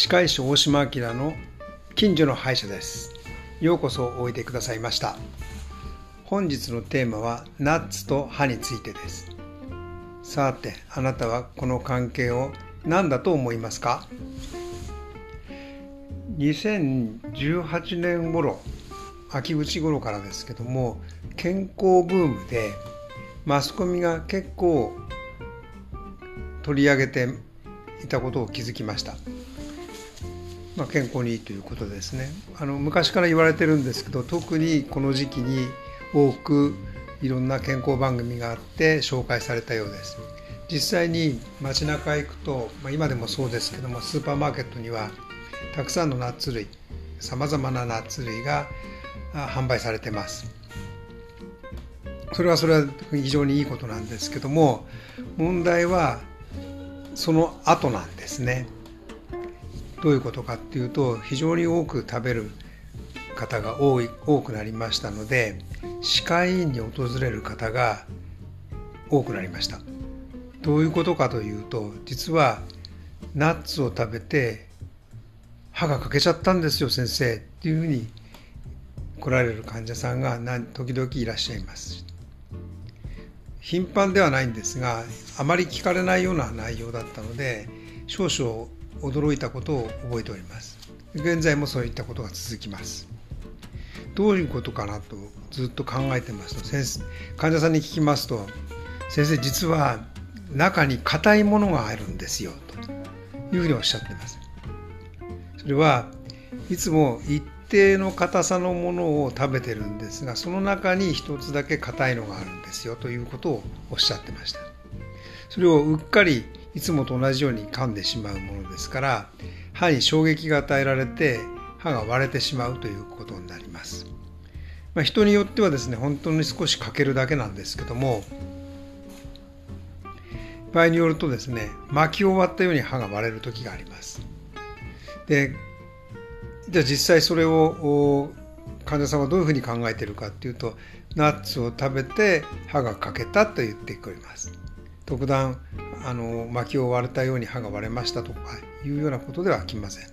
歯科医師大島明の近所の歯医者です。ようこそおいでくださいました。本日のテーマはナッツと歯についてです。さてあなたはこの関係を何だと思いますか？2018年頃秋口頃からですけども健康ブームでマスコミが結構取り上げていたことを気づきました、まあ、健康にいいということですね。あの昔から言われてるんですけど特にこの時期に多くいろんな健康番組があって紹介されたようです。実際に街中行くと、まあ、今でもそうですけどもスーパーマーケットにはたくさんのナッツ類さまざまなナッツ類が販売されてます。それはそれは非常にいいことなんですけども問題はその後なんですね。どういうことかっていうと非常に多く食べる方が多い多くなりましたので歯科医院に訪れる方が多くなりました。どういうことかというと実はナッツを食べて歯が欠けちゃったんですよ先生っていうふうに来られる患者さんが時々いらっしゃいます。頻繁ではないんですがあまり聞かれないような内容だったので少々驚いたことを覚えております。現在もそういったことが続きます。どういうことかなとずっと考えてますと先生患者さんに聞きますと先生実は中に硬いものがあるんですよというふうにおっしゃってます。それはいつも一定の硬さのものを食べてるんですがその中に一つだけ硬いのがあるんですよということをおっしゃってました。それをうっかりいつもと同じように噛んでしまうものですから歯に衝撃が与えられて歯が割れてしまうということになります、まあ、人によってはですね本当に少し欠けるだけなんですけども場合によるとですね巻き終わったように歯が割れる時があります。でじゃあ実際それを患者さんはどういうふうに考えているかっていうとナッツを食べて歯が欠けたと言ってくれます。特段あの薪を割れたように歯が割れましたとかいうようなことではあきません。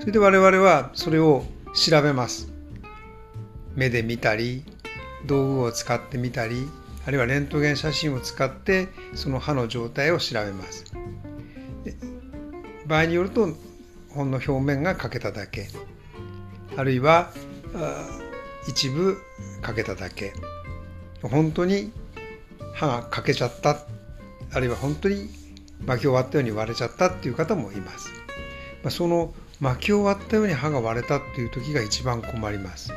それで我々はそれを調べます。目で見たり道具を使ってみたりあるいはレントゲン写真を使ってその歯の状態を調べます。場合によるとほんの表面が欠けただけ。あるいは一部欠けただけ。本当に歯が欠けちゃった。あるいは本当に巻き終わったように割れちゃったっていう方もいます、まその巻き終わったように歯が割れたっていう時が一番困ります。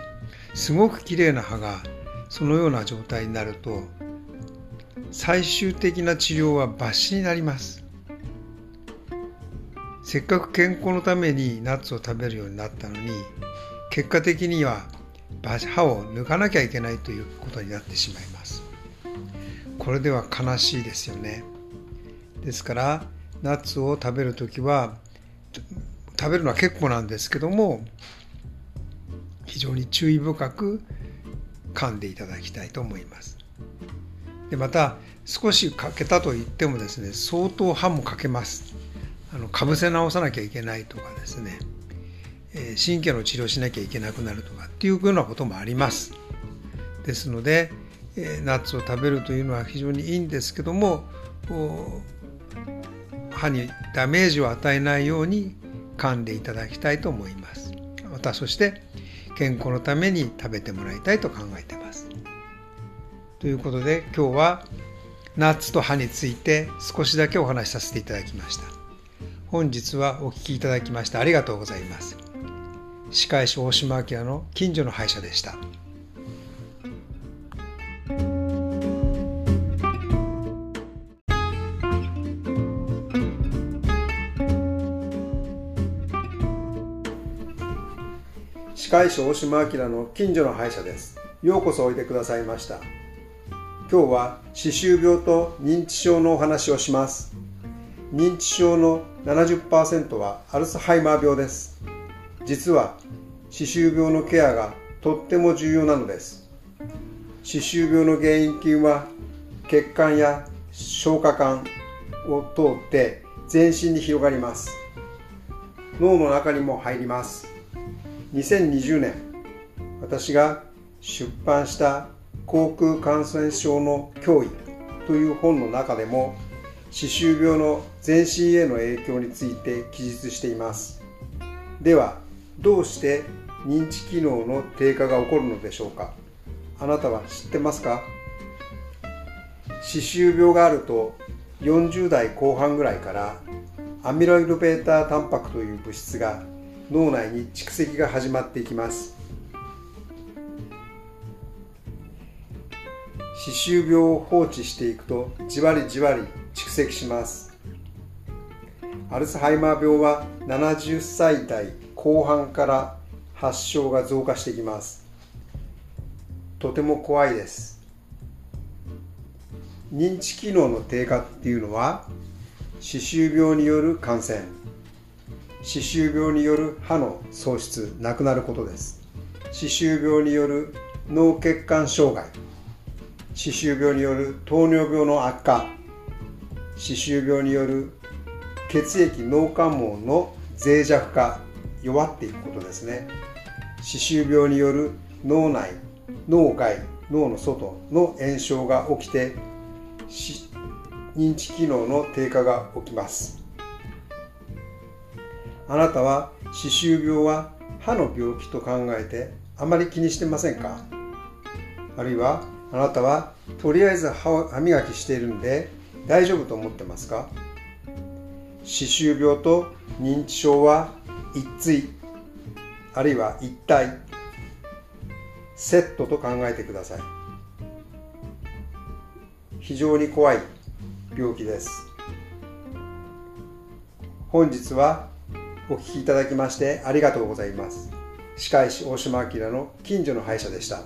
すごく綺麗な歯がそのような状態になると最終的な治療は抜歯になります。せっかく健康のためにナッツを食べるようになったのに結果的には歯を抜かなきゃいけないということになってしまいます。これでは悲しいですよね。ですからナッツを食べる時は食べるのは結構なんですけども非常に注意深く噛んでいただきたいと思います。でまた少し欠けたと言ってもですね相当歯も欠けます。あのかぶせ直さなきゃいけないとかですね、えー、神経の治療しなきゃいけなくなるとかっていうようなこともあります。ですので、えー、ナッツを食べるというのは非常にいいんですけども歯にダメージを与えないように噛んでいただきたいと思います。またそして健康のために食べてもらいたいと考えてます。ということで今日はナッツと歯について少しだけお話しさせていただきました。本日はお聴きいただきましてありがとうございます。歯科医師大島明の近所の歯医者でした。歯科医師大島明の近所の歯医者です。ようこそおいでくださいました。今日は歯周病と認知症のお話をします。認知症の70%はアルツハイマー病です。実は歯周病のケアがとっても重要なのです。歯周病の原因菌は血管や消化管を通って全身に広がります。脳の中にも入ります。2020年私が出版した航空感染症の脅威という本の中でも歯周病の全身への影響について記述しています。ではどうして認知機能の低下が起こるのでしょうか？あなたは知ってますか？歯周病があると40代後半ぐらいからアミロイド β タンパクという物質が脳内に蓄積が始まっていきます。歯周病を放置していくとじわりじわり蓄積します。アルツハイマー病は70歳代後半から発症が増加してきます。とても怖いです。認知機能の低下っていうのは歯周病による感染。歯周病による歯の喪失なくなることです。歯周病による脳血管障害。歯周病による糖尿病の悪化。歯周病による血液脳関門の脆弱化弱っていくことですね。歯周病による脳内脳外脳の外の炎症が起きて認知機能の低下が起きます。あなたは歯周病は歯の病気と考えてあまり気にしてませんか？あるいはあなたはとりあえず歯磨きしているんで大丈夫と思ってますか？歯周病と認知症は一対あるいは一体セットと考えてください。非常に怖い病気です。本日はお聞きいただきましてありがとうございます。歯科医師大島明の近所の歯医者でした。